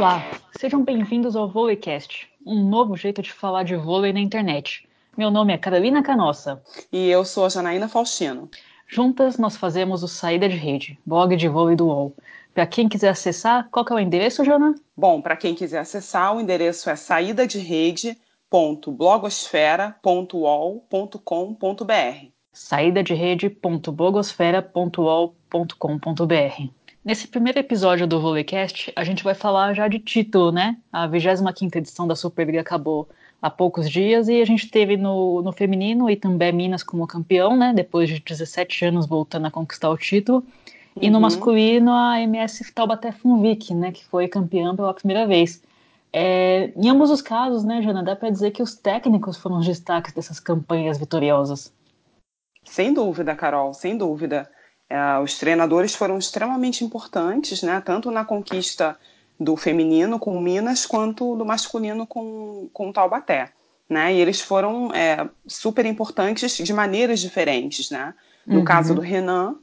Olá, sejam bem-vindos ao Vôleicast, um novo jeito de falar de vôlei na internet. Meu nome é Carolina Canossa. E eu sou a Janaína Faustino. Juntas nós fazemos o Saída de Rede, blog de vôlei do UOL. Para quem quiser acessar, qual é o endereço, Jana? Bom, para quem quiser acessar, o endereço é saída de Nesse primeiro episódio do Volleycast, a gente vai falar já de título, né? A 25ª edição da Superliga acabou há poucos dias e a gente teve no, no feminino e também Minas como campeão, né? Depois de 17 anos voltando a conquistar o título. Uhum. E no uhum. masculino, a MS Taubaté Funvic, né? Que foi campeã pela primeira vez. É, em ambos os casos, né, Jana, dá para dizer que os técnicos foram os destaques dessas campanhas vitoriosas. Sem dúvida, Carol, sem dúvida. É, os treinadores foram extremamente importantes, né, tanto na conquista do feminino com o Minas, quanto do masculino com, com Taubaté. Né? E eles foram é, super importantes de maneiras diferentes. Né? No uhum. caso do Renan,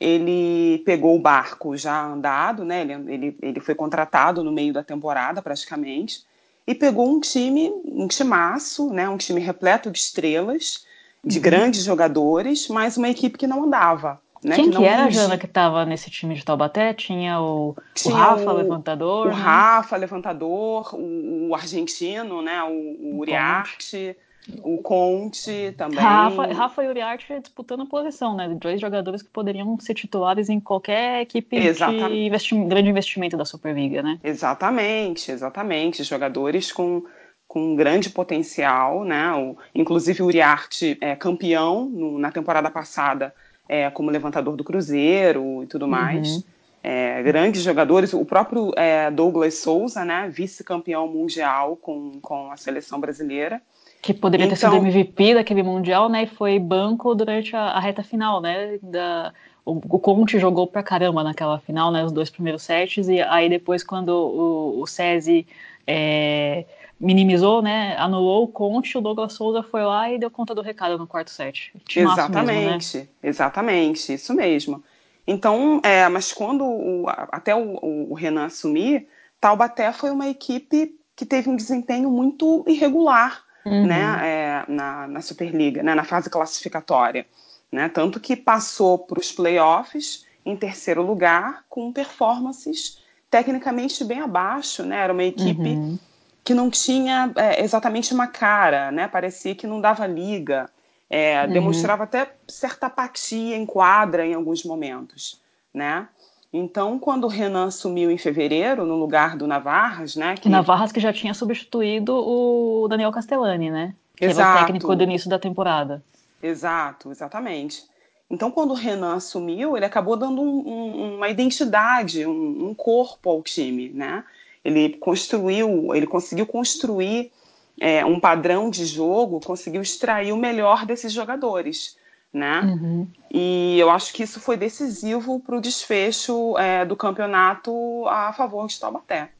ele pegou o barco já andado, né? ele, ele, ele foi contratado no meio da temporada, praticamente, e pegou um time, um timaço, né? um time repleto de estrelas, de uhum. grandes jogadores, mas uma equipe que não andava. Né, Quem que, que era, Jana, que estava nesse time de Taubaté? Tinha o, Tinha o Rafa, o, levantador. O né? Rafa, levantador, o, o, argentino, né? O, o Uriarte, o Conte também. Rafa, Rafa e Uriarte disputando posição, né? Dois jogadores que poderiam ser titulares em qualquer equipe exatamente. de investi grande investimento da Superliga, né? Exatamente, exatamente. Jogadores com com grande potencial, né? O, inclusive o Uriarte é campeão no, na temporada passada é, como levantador do Cruzeiro e tudo uhum. mais. Uhum. É, grandes jogadores, o próprio é, Douglas Souza, né, vice-campeão mundial com, com a seleção brasileira. Que poderia então, ter sido MVP então daquele mundial, né, e foi banco durante a, a reta final, né, da, o, o Conte jogou pra caramba naquela final, né, os dois primeiros sets, e aí depois quando o, o SESI é, minimizou, né? Anulou o Conte, o Douglas Souza foi lá e deu conta do recado no quarto set. Exatamente, mesmo, né? exatamente, isso mesmo. Então, é, mas quando o, até o, o, Renan assumir, Taubaté foi uma equipe que teve um desempenho muito irregular, uhum. né? É, na, na Superliga, né? Na fase classificatória, né? Tanto que passou para os playoffs em terceiro lugar com performances tecnicamente bem abaixo, né? Era uma equipe uhum que não tinha é, exatamente uma cara, né? Parecia que não dava liga, é, uhum. demonstrava até certa apatia em quadra em alguns momentos, né? Então, quando o Renan assumiu em fevereiro, no lugar do Navarras, né? Que... Navarras que já tinha substituído o Daniel Castellani, né? Que Exato. era o técnico do início da temporada. Exato, exatamente. Então, quando o Renan assumiu, ele acabou dando um, um, uma identidade, um, um corpo ao time, né? Ele construiu, ele conseguiu construir é, um padrão de jogo, conseguiu extrair o melhor desses jogadores. Né? Uhum. E eu acho que isso foi decisivo para o desfecho é, do campeonato a favor de Taubaté.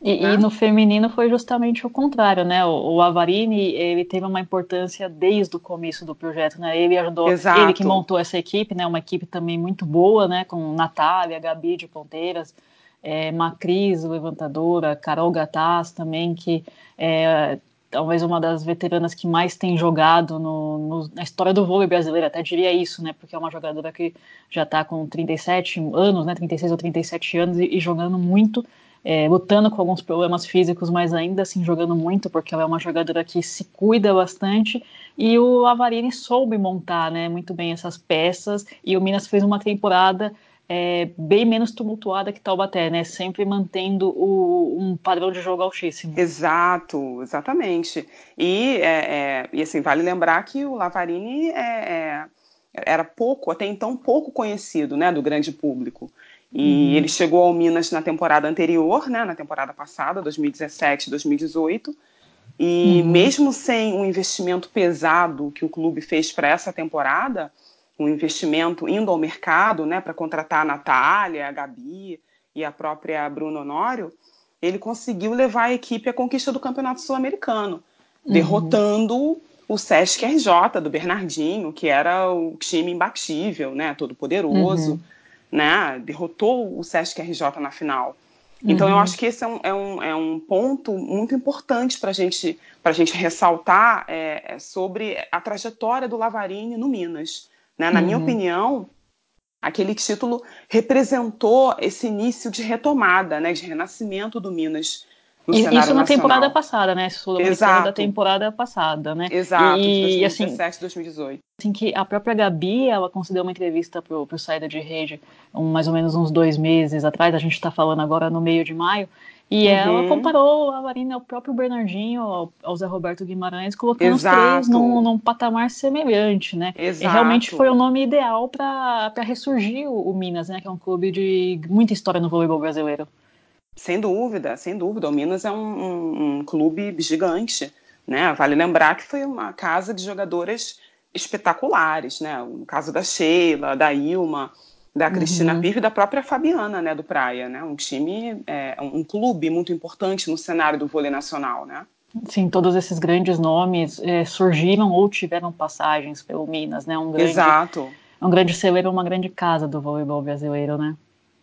E, né? e, no feminino foi justamente o contrário, né? O, o, Avarini ele teve uma importância desde o começo do projeto, né? Ele ajudou, Exato. ele que montou essa equipe, né? Uma equipe também muito boa, né? Com Natália, Gabi de Ponteiras, é, Macris, levantadora, Carol Gataz também, que é talvez uma das veteranas que mais tem jogado no, no, na história do vôlei brasileiro, até diria isso, né, porque é uma jogadora que já está com 37 anos, né, 36 ou 37 anos e, e jogando muito, é, lutando com alguns problemas físicos, mas ainda assim jogando muito, porque ela é uma jogadora que se cuida bastante, e o Avarini soube montar, né, muito bem essas peças, e o Minas fez uma temporada é, bem menos tumultuada que Taubaté, né? Sempre mantendo o, um padrão de jogo altíssimo. Exato, exatamente. E, é, é, e assim, vale lembrar que o Lavarini é, é, era pouco, até então pouco conhecido, né, do grande público. E uhum. ele chegou ao Minas na temporada anterior, né, na temporada passada, 2017, 2018. E uhum. mesmo sem um investimento pesado que o clube fez para essa temporada, um investimento indo ao mercado né, para contratar a Natália, a Gabi e a própria Bruno Honório, ele conseguiu levar a equipe à conquista do Campeonato Sul-Americano, uhum. derrotando o Sesc RJ do Bernardinho, que era o time imbatível, né, todo poderoso, uhum. né, derrotou o Sesc RJ na final. Então uhum. eu acho que esse é um, é um, é um ponto muito importante para gente, a gente ressaltar é, é, sobre a trajetória do Lavarini no Minas. Né? Na uhum. minha opinião, aquele título representou esse início de retomada, né, de renascimento do Minas Isso na nacional. temporada passada, né? sul da temporada passada, né? Exato, e, 2017, assim, 2018. Assim que a própria Gabi, ela concedeu uma entrevista pro, pro Saída de Rede, um, mais ou menos uns dois meses atrás, a gente está falando agora no meio de maio, e uhum. ela comparou a Marina ao próprio Bernardinho, ao, ao Zé Roberto Guimarães, colocando Exato. os três num, num, patamar semelhante, né? Exato. E realmente foi o nome ideal para ressurgir o, o Minas, né? Que é um clube de muita história no voleibol brasileiro. Sem dúvida, sem dúvida. O Minas é um, um, um, clube gigante, né? Vale lembrar que foi uma casa de jogadoras espetaculares, né? No caso da Sheila, da Ilma, da Cristina uhum. Pirro e da própria Fabiana, né? Do Praia, né? Um time, é, um clube muito importante no cenário do vôlei nacional, né? Sim, todos esses grandes nomes é, surgiram ou tiveram passagens pelo Minas, né? Um grande, Exato. Um grande celeiro, uma grande casa do voleibol brasileiro, né?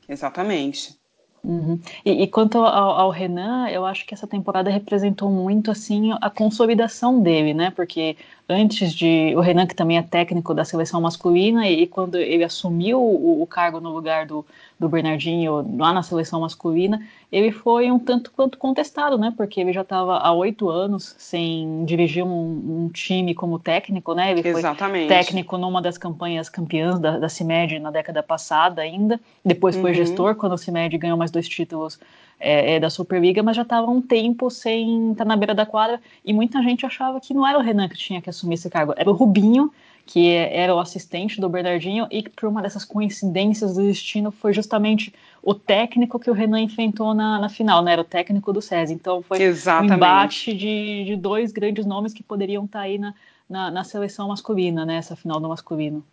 Exatamente. Uhum. E, e, quanto ao, ao, Renan, eu acho que essa temporada representou muito assim a consolidação dele, né? Porque antes de o Renan que também é técnico da seleção masculina e, e quando ele assumiu o, o cargo no lugar do, do Bernardinho lá na seleção masculina, ele foi um tanto quanto contestado, né? Porque ele já estava há oito anos sem dirigir um, um, time como técnico, né? Ele Exatamente. foi técnico numa das campanhas campeãs da, da CIMED na década passada ainda. Depois foi uhum. gestor quando a CIMED ganhou mais dois títulos é, é, da Superliga, mas já estava um tempo sem estar na beira da quadra e muita gente achava que não era o Renan que tinha que assumir esse cargo, era o Rubinho que era o assistente do Bernardinho, e que por uma dessas coincidências do destino foi justamente o técnico que o Renan enfrentou na, na final, né? Era o técnico do SESI. Então foi Exatamente. um embate de, de dois grandes nomes que poderiam estar aí na, na, na seleção masculina, né? Essa final do masculino.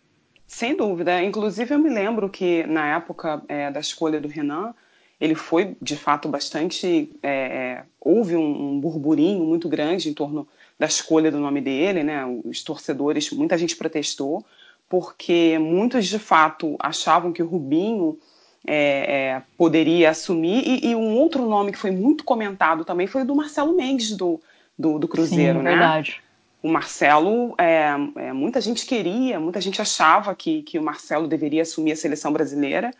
Sem dúvida. Inclusive, eu me lembro que na época é, da escolha do Renan, ele foi de fato bastante. É, é houve um, um burburinho muito grande em torno da escolha do nome dele, né? Os torcedores, muita gente protestou, porque muitos de fato achavam que o Rubinho é, é, poderia assumir, e, e, um outro nome que foi muito comentado também foi o do Marcelo Mendes, do, do, do Cruzeiro, Sim, né? Verdade. O Marcelo, é, é, muita gente queria, muita gente achava que, que o Marcelo deveria assumir a seleção brasileira,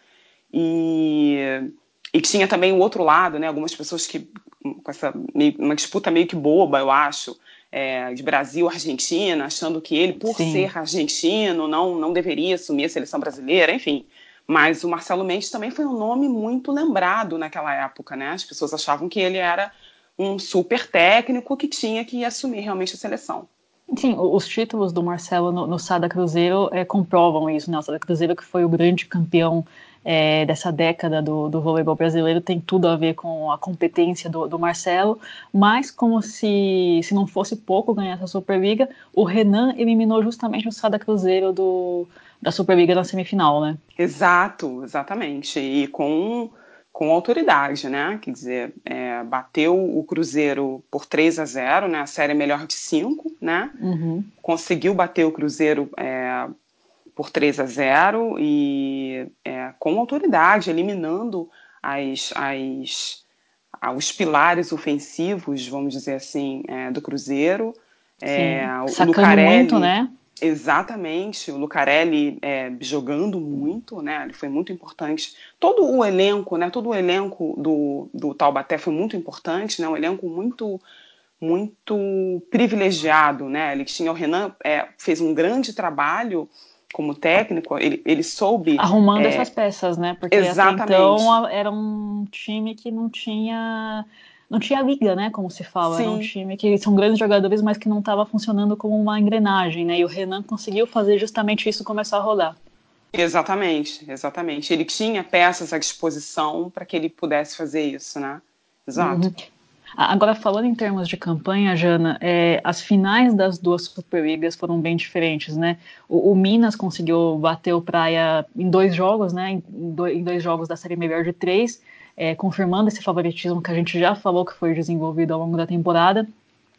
e, e tinha também o outro lado, né? Algumas pessoas que, com essa meio, uma disputa meio que boba, eu acho, é, de Brasil-Argentina, achando que ele, por Sim. ser argentino, não, não deveria assumir a seleção brasileira, enfim. Mas o Marcelo Mendes também foi um nome muito lembrado naquela época, né? As pessoas achavam que ele era um super técnico que tinha que assumir realmente a seleção. Sim, os títulos do Marcelo no, no Sada Cruzeiro é, comprovam isso, né? O Sada Cruzeiro que foi o grande campeão é, dessa década do, do voleibol brasileiro tem tudo a ver com a competência do, do, Marcelo, mas como se, se não fosse pouco ganhar essa Superliga, o Renan eliminou justamente o Sada Cruzeiro do, da Superliga na semifinal, né? Exato, exatamente. E com, com autoridade, né? Quer dizer, é, bateu o Cruzeiro por 3 a 0, né? A série é melhor de 5, né? Uhum. Conseguiu bater o Cruzeiro é, por 3 a 0 e é, com autoridade, eliminando as, as, os pilares ofensivos, vamos dizer assim, é, do Cruzeiro. É, o Lucarelli, muito, né? Exatamente, o Lucarelli é, jogando muito, né? Ele foi muito importante. Todo o elenco, né? Todo o elenco do, do Taubaté foi muito importante, né? Um elenco muito muito privilegiado, né? Ele tinha o Renan é, fez um grande trabalho como técnico, ele, ele soube. Arrumando é, essas peças, né? Porque exatamente. então era um time que não tinha. Não tinha liga, né? Como se fala. Sim. Era um time que são grandes jogadores, mas que não estava funcionando como uma engrenagem, né? E o Renan conseguiu fazer justamente isso começar a rodar. Exatamente, exatamente. Ele tinha peças à disposição para que ele pudesse fazer isso, né? Exato. Uhum. Agora, falando em termos de campanha, Jana, é, as finais das duas Superligas foram bem diferentes, né? O, o, Minas conseguiu bater o Praia em dois jogos, né? Em, dois, em dois jogos da série melhor de três, é, confirmando esse favoritismo que a gente já falou que foi desenvolvido ao longo da temporada.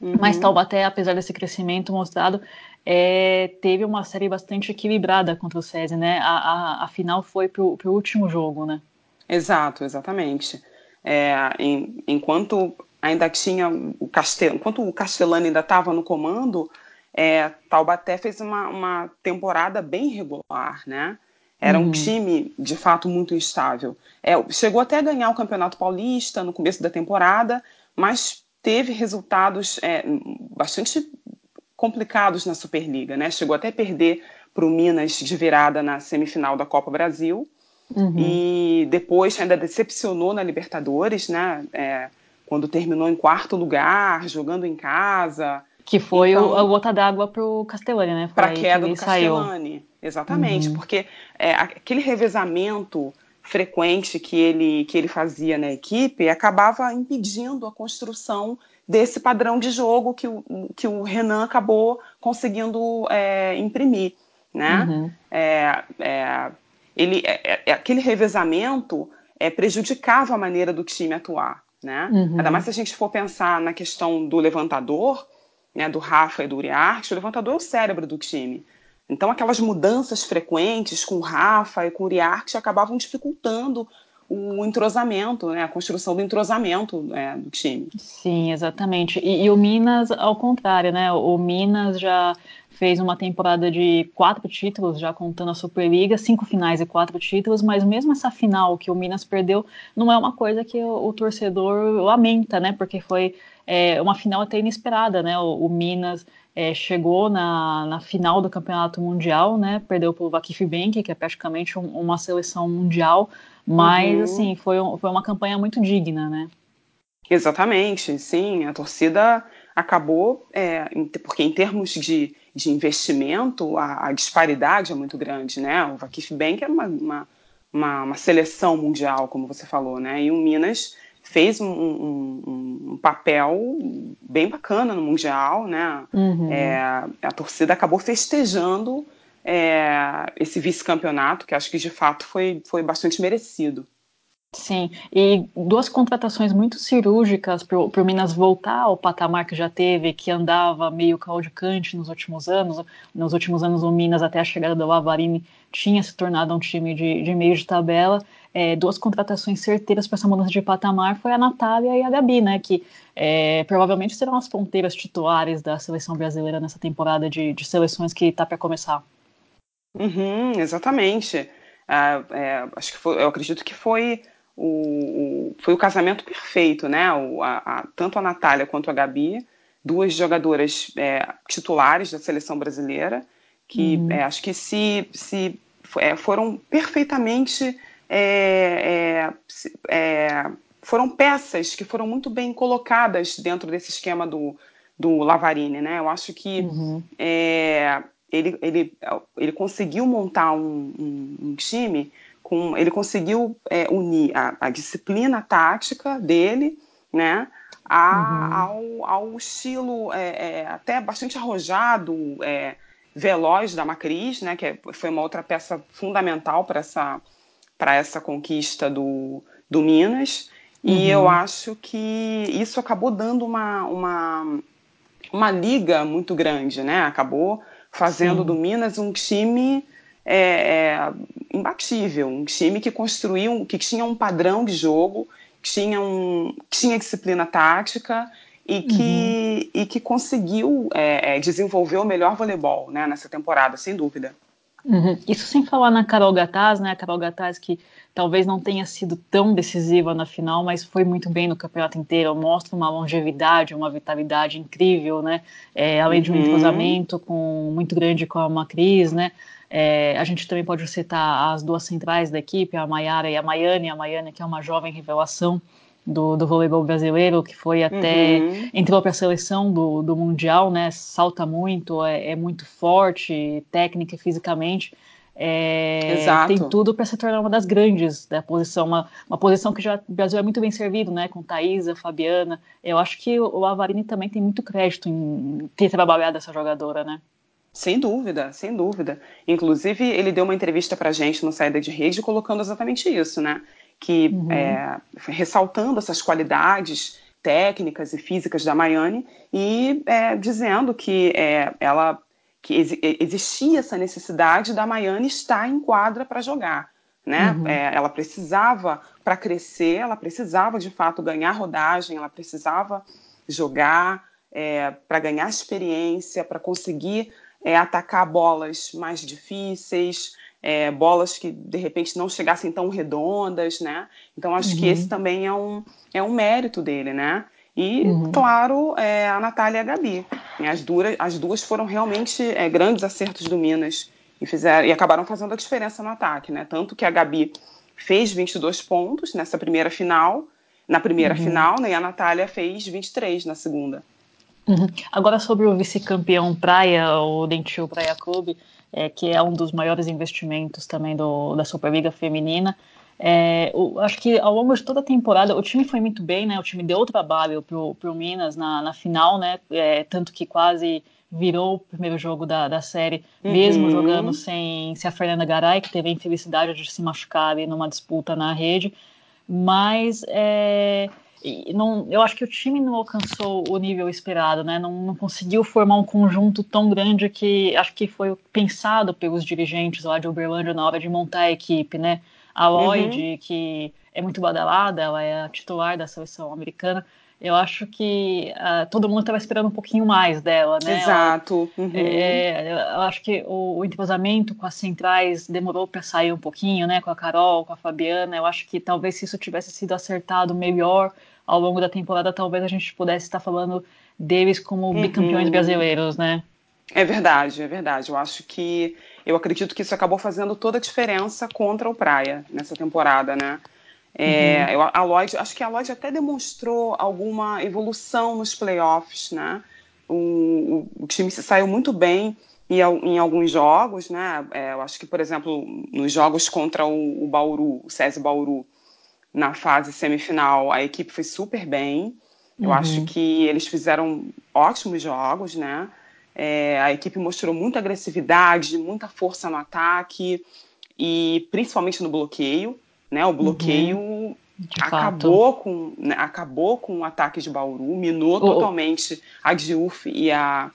Uhum. Mas Taubaté, apesar desse crescimento mostrado, é, teve uma série bastante equilibrada contra o SESI, né? A, a, a final foi pro, pro último jogo, né? Exato, exatamente. É, em, enquanto ainda tinha o Castel, enquanto o Castellani ainda estava no comando, é, Taubaté fez uma, uma temporada bem regular, né? Era uhum. um time, de fato, muito instável. É, chegou até a ganhar o Campeonato Paulista no começo da temporada, mas teve resultados é, bastante complicados na Superliga, né? Chegou até a perder para o Minas de virada na semifinal da Copa Brasil. Uhum. E depois ainda decepcionou na Libertadores, né? É, quando terminou em quarto lugar, jogando em casa. Que foi então, a gota d'água para o Castellani, né? Para a queda do Castellani, saiu. exatamente, uhum. porque é, aquele revezamento frequente que ele, que ele fazia na equipe acabava impedindo a construção desse padrão de jogo que o, que o Renan acabou conseguindo é, imprimir, né? Uhum. É, é ele, é, é, aquele revezamento prejudicava a maneira do time atuar, né? Uhum. Ainda mais se a gente for pensar na questão do levantador, né, do Rafa e do Uriarte, o levantador é o cérebro do time. Então, aquelas mudanças frequentes com o Rafa e com o Uriarte acabavam dificultando o entrosamento, né, a construção do entrosamento né, do time. Sim, exatamente. E, e, o Minas, ao contrário, né? O Minas já fez uma temporada de quatro títulos, já contando a Superliga, cinco finais e quatro títulos, mas mesmo essa final que o Minas perdeu, não é uma coisa que o, o torcedor lamenta, né? Porque foi é, uma final até inesperada, né? O, o Minas é, chegou na, na, final do Campeonato Mundial, né? Perdeu para o Vakif Bank, que é praticamente um, uma seleção mundial, mas uhum. assim foi, foi uma campanha muito digna, né? Exatamente, sim. A torcida acabou, é, porque em termos de, de investimento, a, a, disparidade é muito grande, né? O Vakif Bank é uma, uma, uma, uma, seleção mundial, como você falou, né? E o Minas fez um, um, um papel bem bacana no Mundial, né? Uhum. É, a torcida acabou festejando é, esse vice-campeonato, que acho que de fato foi, foi bastante merecido. Sim, e duas contratações muito cirúrgicas para o Minas voltar ao patamar que já teve, que andava meio caudicante nos últimos anos. Nos últimos anos, o Minas, até a chegada do Lavarini, tinha se tornado um time de, de meio de tabela. É, duas contratações certeiras para essa mudança de patamar foi a Natália e a Gabi, né? Que é, provavelmente serão as ponteiras titulares da seleção brasileira nessa temporada de, de seleções que está para começar. Uhum, exatamente. Ah, é, acho que foi, eu acredito que foi o, o, foi o casamento perfeito, né? O, a, a, tanto a Natália quanto a Gabi, duas jogadoras é, titulares da seleção brasileira, que uhum. é, acho que se, se é, foram perfeitamente. É, é, foram peças que foram muito bem colocadas dentro desse esquema do, do Lavarini, né? Eu acho que uhum. Ele, ele, ele conseguiu montar um, um, um time com, ele conseguiu é, unir a, a, disciplina tática dele, né, a, uhum. ao, ao, estilo é, é, até bastante arrojado, é, veloz da Macris, né, que é, foi uma outra peça fundamental para essa, para essa conquista do, do Minas. E uhum. eu acho que isso acabou dando uma, uma, uma liga muito grande, né? Acabou fazendo Sim. do Minas um time é, é, imbatível, um time que construiu, que tinha um padrão de jogo, que tinha, um, tinha disciplina tática e que, uhum. e que conseguiu é, é, desenvolver o melhor voleibol né, nessa temporada, sem dúvida. Uhum. Isso sem falar na Carol Gataz, né? A Carol Gataz que talvez não tenha sido tão decisiva na final, mas foi muito bem no campeonato inteiro, mostra uma longevidade, uma vitalidade incrível, né? É, além de um uhum. entrosamento com, muito grande com a Macris, né? É, a gente também pode citar as duas centrais da equipe, a Maiara e a Maiane. A Maiane, que é uma jovem revelação do, do voleibol brasileiro, que foi até. Uhum. entrou para a seleção do, do Mundial, né? Salta muito, é, é muito forte, técnica e fisicamente. É, tem tudo para se tornar uma das grandes da posição, uma, uma posição que já o Brasil é muito bem servido, né? Com Thaisa, Fabiana. Eu acho que o Avarini também tem muito crédito em ter trabalhado essa jogadora, né? Sem dúvida, sem dúvida. Inclusive, ele deu uma entrevista para gente no Saída de Rede colocando exatamente isso, né? Que uhum. é, ressaltando essas qualidades técnicas e físicas da Maiane e é, dizendo que é, ela que ex existia essa necessidade da Maiane estar em quadra para jogar. né? Uhum. É, ela precisava, para crescer, ela precisava de fato ganhar rodagem, ela precisava jogar é, para ganhar experiência, para conseguir é, atacar bolas mais difíceis, é, bolas que de repente não chegassem tão redondas, né? Então acho uhum. que esse também é um, é um mérito dele, né? E, uhum. claro, é, a Natália e a Gabi. As, duas, as duas foram realmente é, grandes acertos do Minas e, fizeram, e acabaram fazendo a diferença no ataque, né? Tanto que a Gabi fez 22 pontos nessa primeira final, na primeira uhum. final, né? E a Natália fez 23 na segunda. Uhum. Agora sobre o vice-campeão Praia, o Dentil Praia Clube, é, que é um dos maiores investimentos também do, da Superliga Feminina. É, o, acho que ao longo de toda a temporada o time foi muito bem, né? O time deu trabalho pro, pro Minas na, na final, né? É, tanto que quase virou o primeiro jogo da, da série, uhum. mesmo jogando sem, sem a Fernanda Garay, que teve a infelicidade de se machucar ali numa disputa na rede. Mas é, não, eu acho que o time não alcançou o nível esperado, né? Não, não, conseguiu formar um conjunto tão grande que acho que foi pensado pelos dirigentes lá de Uberlândia na hora de montar a equipe, né? A Lloyd, uhum. que é muito badalada, ela é a titular da seleção americana. Eu acho que uh, todo mundo estava esperando um pouquinho mais dela, né? Exato. Uhum. É, eu acho que o, o entrosamento com as centrais demorou para sair um pouquinho, né? Com a Carol, com a Fabiana. Eu acho que talvez se isso tivesse sido acertado melhor, ao longo da temporada talvez a gente pudesse estar falando deles como uhum. bicampeões brasileiros, né? É verdade, é verdade. Eu acho que eu acredito que isso acabou fazendo toda a diferença contra o Praia nessa temporada, né? É, uhum. eu, a Lloyd, acho que a Lloyd até demonstrou alguma evolução nos playoffs, né? O, o, o time se saiu muito bem em, em alguns jogos, né? É, eu acho que, por exemplo, nos jogos contra o, o Bauru, o SESI Bauru, na fase semifinal, a equipe foi super bem. Eu uhum. acho que eles fizeram ótimos jogos, né? É, a equipe mostrou muita agressividade, muita força no ataque e principalmente no bloqueio, né? O bloqueio uhum. acabou com né? acabou com o ataque de Bauru, minou totalmente a Diouf e a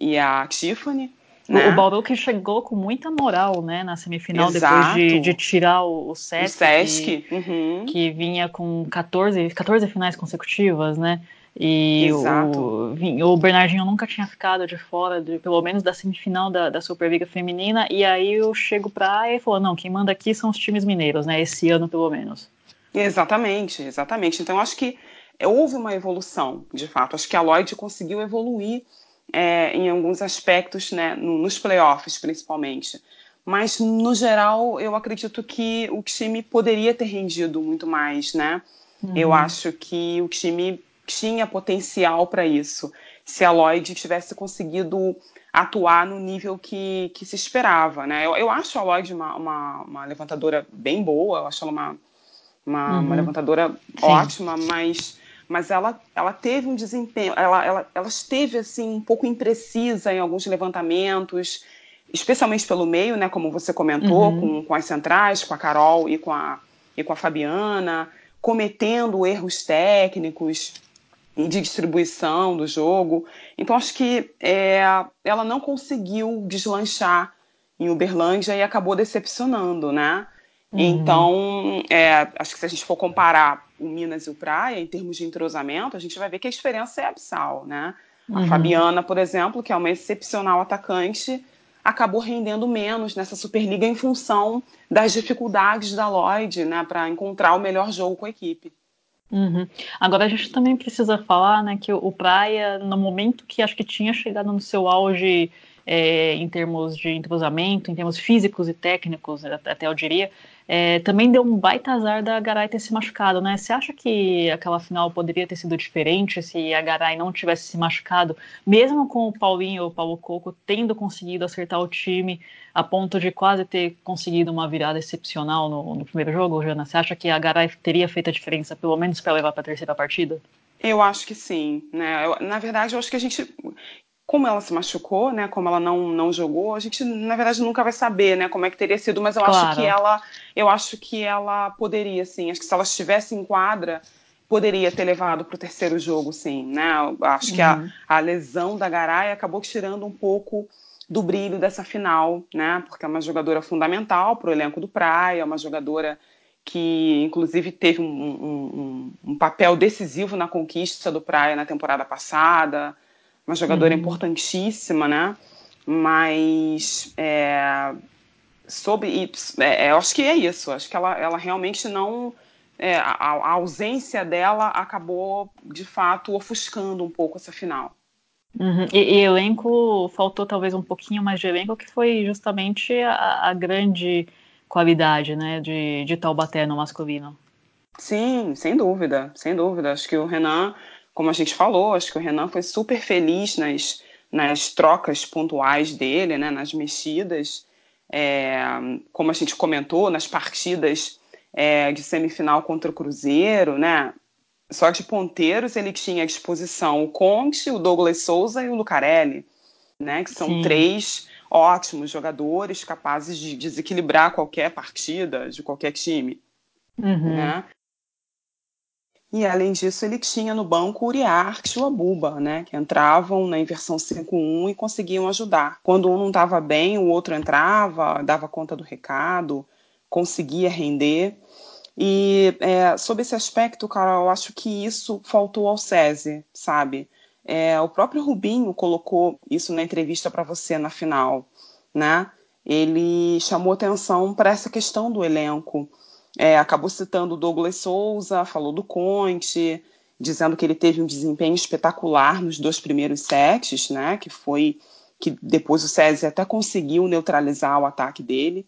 e a Tiffany. Né? O Bauru que chegou com muita moral, né, na semifinal, Exato. depois de, de, tirar o, o Sesc, o Sesc. Que, uhum. que, vinha com 14, 14 finais consecutivas, né? E o, o, Bernardinho nunca tinha ficado de fora, de, pelo menos da semifinal da, da Superliga Feminina, e aí eu chego pra e falou, não, quem manda aqui são os times mineiros, né, esse ano pelo menos. Exatamente, exatamente. Então acho que houve uma evolução, de fato. Acho que a Lloyd conseguiu evoluir é, em alguns aspectos, né, nos playoffs principalmente. Mas, no geral, eu acredito que o time poderia ter rendido muito mais, né? Uhum. Eu acho que o time tinha potencial para isso. Se a Lloyd tivesse conseguido atuar no nível que, que se esperava, né? Eu, eu acho a Lloyd uma, uma, uma levantadora bem boa, eu acho ela uma, uma, uhum. uma levantadora Sim. ótima, mas mas ela, ela teve um desempenho, ela, ela, ela esteve assim um pouco imprecisa em alguns levantamentos, especialmente pelo meio, né, como você comentou, uhum. com, com as centrais, com a Carol e com a, e com a Fabiana, cometendo erros técnicos de distribuição do jogo. Então acho que é, ela não conseguiu deslanchar em Uberlândia e acabou decepcionando, né? Uhum. Então, é, acho que se a gente for comparar o Minas e o Praia, em termos de entrosamento, a gente vai ver que a diferença é abissal, né? Uhum. A Fabiana, por exemplo, que é uma excepcional atacante, acabou rendendo menos nessa Superliga em função das dificuldades da Lloyd, né, para encontrar o melhor jogo com a equipe. Uhum. Agora a gente também precisa falar, né, que o Praia, no momento que acho que tinha chegado no seu auge é, em termos de entrosamento, em termos físicos e técnicos, até eu diria, é, também deu um baita azar da Garay ter se machucado, né? Você acha que aquela final poderia ter sido diferente se a Garay não tivesse se machucado, mesmo com o Paulinho ou o Paulo Coco tendo conseguido acertar o time a ponto de quase ter conseguido uma virada excepcional no, no primeiro jogo, Jana? Você acha que a Garay teria feito a diferença, pelo menos para levar para a terceira partida? Eu acho que sim, né? Eu, na verdade, eu acho que a gente como ela se machucou, né, como ela não, não jogou, a gente na verdade nunca vai saber, né, como é que teria sido, mas eu claro. acho que ela, eu acho que ela poderia sim, acho que se ela estivesse em quadra, poderia ter levado para o terceiro jogo, sim, né? Acho uhum. que a, uhum. a lesão da Garay acabou tirando um pouco do brilho dessa final, né? Porque é uma jogadora fundamental para o elenco do Praia, é uma jogadora que inclusive teve um, um, um, papel decisivo na conquista do Praia na temporada passada, uma jogadora uhum. importantíssima, né? Mas é, sobre, é, eu acho que é isso, acho que ela, ela realmente não é, a, a, ausência dela acabou de fato ofuscando um pouco essa final. Uhum. E, e, elenco faltou talvez um pouquinho mais de elenco, que foi justamente a, a grande qualidade, né, de, de Taubaté no masculino. Sim, sem dúvida, sem dúvida. Acho que o Renan, como a gente falou, acho que o Renan foi super feliz nas, nas trocas pontuais dele, né, nas mexidas. É, como a gente comentou, nas partidas é, de semifinal contra o Cruzeiro, né? Só de ponteiros ele tinha à disposição o Conte, o Douglas Souza e o Lucarelli, né? Que são Sim. três ótimos jogadores capazes de desequilibrar qualquer partida de qualquer time. Uhum. Né? E além disso, ele tinha no banco Uriarte e o Abuba, né, que entravam na inversão 5-1 e conseguiam ajudar. Quando um não estava bem, o outro entrava, dava conta do recado, conseguia render. E é, sobre esse aspecto, Carol, eu acho que isso faltou ao SESI, sabe? É, o próprio Rubinho colocou isso na entrevista para você na final, né? Ele chamou atenção para essa questão do elenco. É, acabou citando o Douglas Souza, falou do Conte, dizendo que ele teve um desempenho espetacular nos dois primeiros sets, né? Que foi que depois o César até conseguiu neutralizar o ataque dele,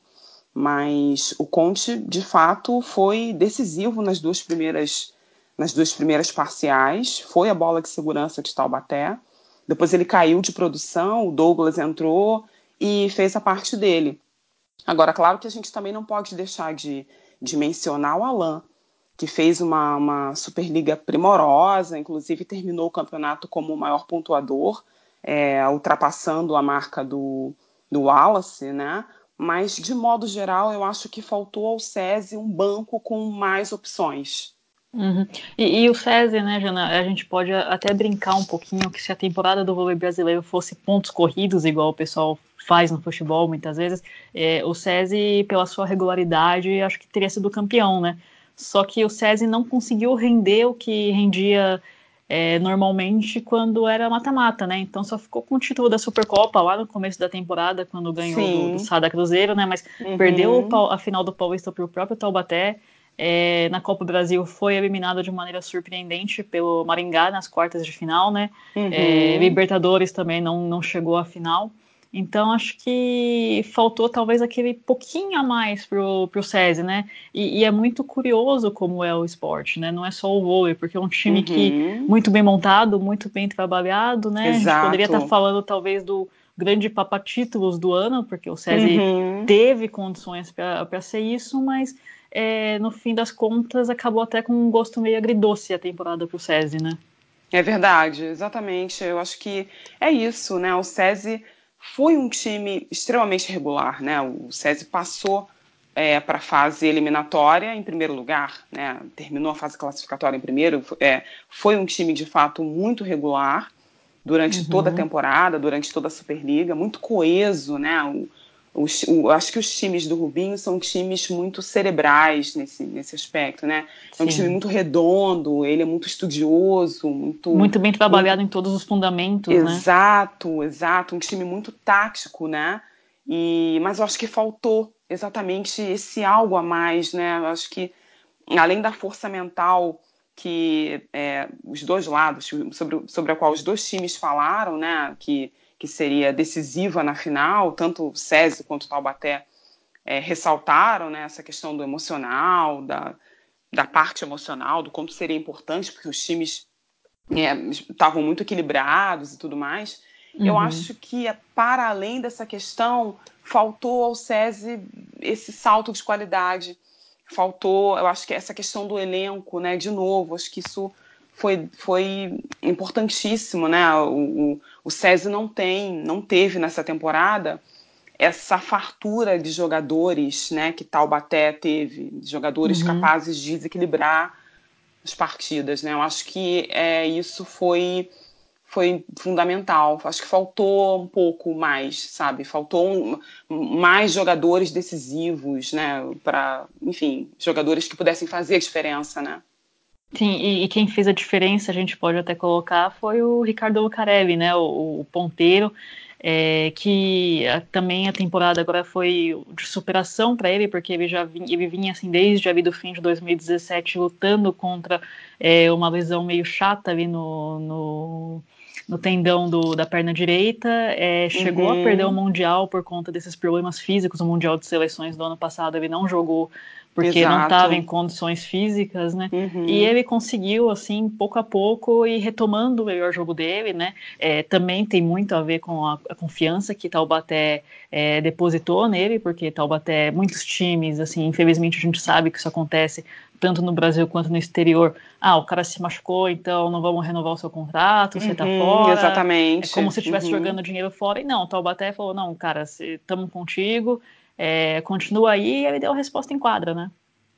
mas o Conte de fato foi decisivo nas duas primeiras nas duas primeiras parciais, foi a bola de segurança de Taubaté. Depois ele caiu de produção, o Douglas entrou e fez a parte dele. Agora, claro que a gente também não pode deixar de, de mencionar o Alain, que fez uma, uma Superliga primorosa, inclusive terminou o campeonato como o maior pontuador, é, ultrapassando a marca do, do Wallace, né? Mas, de modo geral, eu acho que faltou ao SESI um banco com mais opções. Uhum. E, e, o SESI, né, Jana, a gente pode até brincar um pouquinho que se a temporada do vôlei brasileiro fosse pontos corridos, igual o pessoal faz no futebol muitas vezes, é, o SESI, pela sua regularidade, acho que teria sido campeão, né? Só que o SESI não conseguiu render o que rendia é, normalmente quando era mata-mata, né? Então só ficou com o título da Supercopa lá no começo da temporada, quando ganhou do, do Sada Cruzeiro, né? Mas uhum. perdeu a final do Paulista para o próprio Taubaté é, na Copa do Brasil foi eliminado de maneira surpreendente pelo Maringá nas quartas de final, né? Uhum. É, Libertadores também não, não chegou à final. Então acho que faltou talvez aquele pouquinho a mais pro, pro SESI, né? E, e, é muito curioso como é o esporte, né? Não é só o vôlei, porque é um time uhum. que muito bem montado, muito bem trabalhado, né? Exato. A gente poderia estar falando talvez do grande papatítulos do ano, porque o SESI uhum. teve condições para ser isso, mas é, no fim das contas, acabou até com um gosto meio agridoce a temporada para o SESI, né? É verdade, exatamente. Eu acho que é isso, né? O SESI foi um time extremamente regular, né? O SESI passou é, para a fase eliminatória em primeiro lugar, né? Terminou a fase classificatória em primeiro. É, foi um time de fato muito regular durante uhum. toda a temporada, durante toda a Superliga, muito coeso, né? O, os, o, acho que os times do Rubinho são times muito cerebrais nesse, nesse aspecto, né? É um Sim. time muito redondo, ele é muito estudioso, muito. Muito bem trabalhado muito... em todos os fundamentos, exato, né? Exato, exato. Um time muito tático, né? E, mas eu acho que faltou exatamente esse algo a mais, né? Eu acho que, além da força mental que é, os dois lados, sobre, sobre a qual os dois times falaram, né? Que que seria decisiva na final, tanto o SESI quanto o Taubaté é, ressaltaram né, essa questão do emocional, da, da parte emocional, do quanto seria importante, porque os times é, estavam muito equilibrados e tudo mais. Uhum. Eu acho que, para além dessa questão, faltou ao SESI esse salto de qualidade. Faltou, eu acho que essa questão do elenco, né? De novo, acho que isso foi, foi importantíssimo, né? O, o, o SESI não tem, não teve nessa temporada essa fartura de jogadores, né, que Taubaté teve, jogadores uhum. capazes de desequilibrar as partidas, né? Eu acho que é, isso foi foi fundamental. Acho que faltou um pouco mais, sabe? Faltou um, mais jogadores decisivos, né? Para, enfim, jogadores que pudessem fazer a diferença, né? Sim, e, e, quem fez a diferença, a gente pode até colocar, foi o Ricardo Lucarelli, né? O, o ponteiro é, que a, também a temporada agora foi de superação para ele, porque ele já vinha, ele vinha assim desde ali do fim de 2017 lutando contra é, uma lesão meio chata ali no, no, no tendão do, da perna direita, é, chegou uhum. a perder o Mundial por conta desses problemas físicos, o Mundial de Seleções do ano passado ele não jogou porque Exato. não estava em condições físicas, né? Uhum. E ele conseguiu, assim, pouco a pouco, ir retomando o melhor jogo dele, né? É, também tem muito a ver com a, a confiança que Taubaté é, depositou nele, porque Taubaté, muitos times, assim, infelizmente a gente sabe que isso acontece tanto no Brasil quanto no exterior. Ah, o cara se machucou, então não vamos renovar o seu contrato, você tá uhum, tá fora. Exatamente. É como se estivesse uhum. jogando dinheiro fora. E não, Taubaté falou, não, cara, estamos contigo, é, continua aí e ele deu a resposta em quadra, né?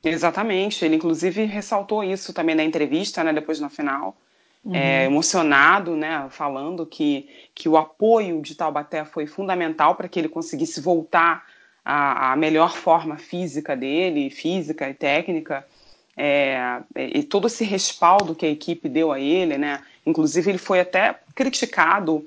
Exatamente, ele inclusive ressaltou isso também na entrevista, né, depois na final, uhum. é, emocionado, né, falando que, que o apoio de Taubaté foi fundamental para que ele conseguisse voltar à, à, melhor forma física dele, física e técnica, é, e todo esse respaldo que a equipe deu a ele, né, inclusive ele foi até criticado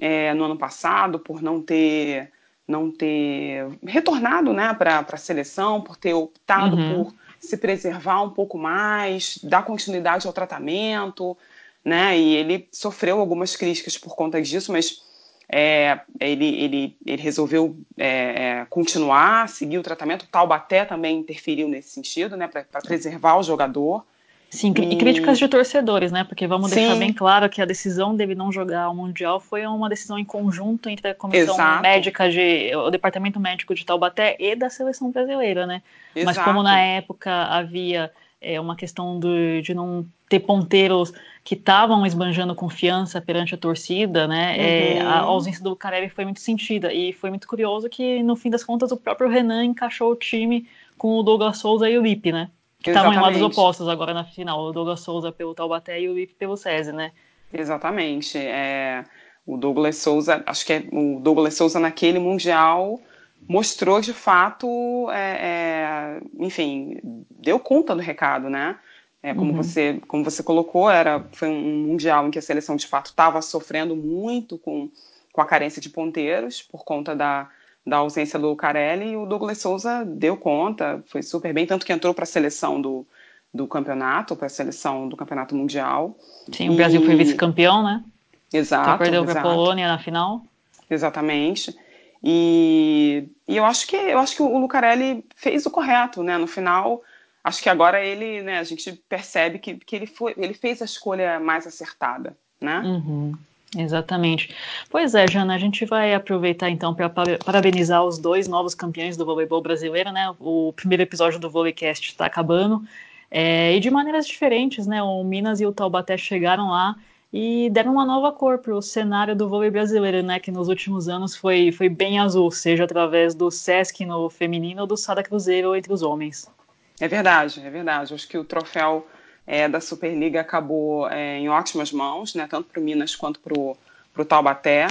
é, no ano passado por não ter não ter retornado né, para a seleção, por ter optado uhum. por se preservar um pouco mais, dar continuidade ao tratamento, né? E ele sofreu algumas críticas por conta disso, mas é, ele, ele, ele resolveu é, é, continuar, seguir o tratamento. O Taubaté também interferiu nesse sentido, né, para preservar o jogador. Sim, e, e críticas de torcedores, né? Porque vamos Sim. deixar bem claro que a decisão dele não jogar o Mundial foi uma decisão em conjunto entre a comissão Exato. médica de. o departamento médico de Taubaté e da seleção brasileira, né? Exato. Mas como na época havia é, uma questão de, de não ter ponteiros que estavam esbanjando confiança perante a torcida, né? É, uhum. É, a ausência do Carelli foi muito sentida. E foi muito curioso que, no fim das contas, o próprio Renan encaixou o time com o Douglas Souza e o Lipe, né? Que estavam em lados opostos agora na final. O Douglas Souza pelo Taubaté e o Ip pelo SESI, né? Exatamente. É, o Douglas Souza, acho que é, o Douglas Souza naquele Mundial mostrou de fato, é, é, enfim, deu conta do recado, né? É, como, uhum. você, como você colocou, era, foi um mundial em que a seleção de fato estava sofrendo muito com, com a carência de ponteiros por conta da, da ausência do Carelli e o Douglas Souza deu conta, foi super bem, tanto que entrou para a seleção do, do campeonato, para a seleção do campeonato mundial. Sim, o Brasil foi vice-campeão, né? Exato. perdeu para a Polônia na final. Exatamente. E, e, eu acho que eu acho que o Lucarelli fez o correto, né? No final, acho que agora ele, né? A gente percebe que, que ele foi, ele fez a escolha mais acertada, né? Uhum. Exatamente. Pois é, Jana, a gente vai aproveitar então para parabenizar os dois novos campeões do voleibol brasileiro, né? O primeiro episódio do Voleicast está acabando. É, e de maneiras diferentes, né? O Minas e o Taubaté chegaram lá e deram uma nova cor para o cenário do vôlei brasileiro, né? Que nos últimos anos foi, foi bem azul, seja através do Sesc no feminino ou do Sada Cruzeiro entre os homens. É verdade, é verdade. Acho que o troféu é, da Superliga acabou é, em ótimas mãos, né, tanto para o Minas quanto para o Taubaté.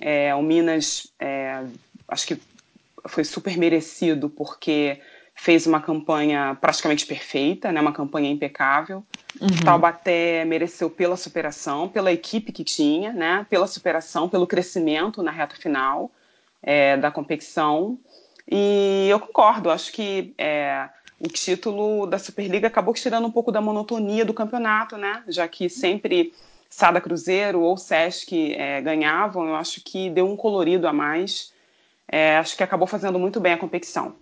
É, o Minas, é, acho que foi super merecido porque fez uma campanha praticamente perfeita, né, uma campanha impecável. Uhum. Taubaté mereceu pela superação, pela equipe que tinha, né, pela superação, pelo crescimento na reta final é, da competição. E eu concordo, acho que é, o título da Superliga acabou tirando um pouco da monotonia do campeonato, né? Já que sempre Sada Cruzeiro ou Sesc é, ganhavam, eu acho que deu um colorido a mais. É, acho que acabou fazendo muito bem a competição.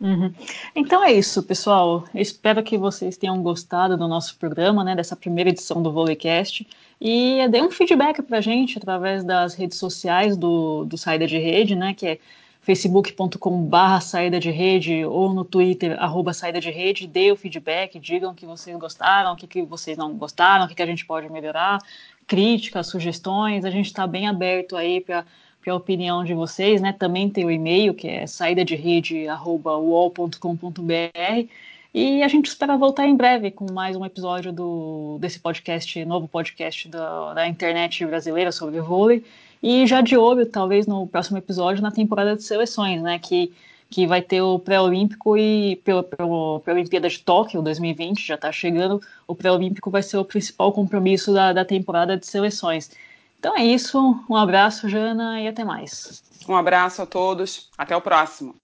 Uhum. Então é isso, pessoal. Espero que vocês tenham gostado do nosso programa, né, dessa primeira edição do Volecast. E dê um feedback pra gente através das redes sociais do, do Saída de Rede, né, que é facebook.com barra saída de rede ou no Twitter, arroba saída de rede, dê o feedback, digam que vocês gostaram, o que, que vocês não gostaram, o que, que a gente pode melhorar, críticas, sugestões, a gente está bem aberto aí para a opinião de vocês, né? Também tem o e-mail, que é saída de rede, arroba uol.com.br, E a gente espera voltar em breve com mais um episódio do, desse podcast, novo podcast da, da internet brasileira sobre vôlei. E já de olho, talvez no próximo episódio, na temporada de seleções, né? Que, que vai ter o pré-olímpico e pela, pela, pela Olimpíada de Tóquio 2020, já está chegando. O pré-olímpico vai ser o principal compromisso da, da temporada de seleções. Então é isso. Um abraço, Jana, e até mais. Um abraço a todos. Até o próximo.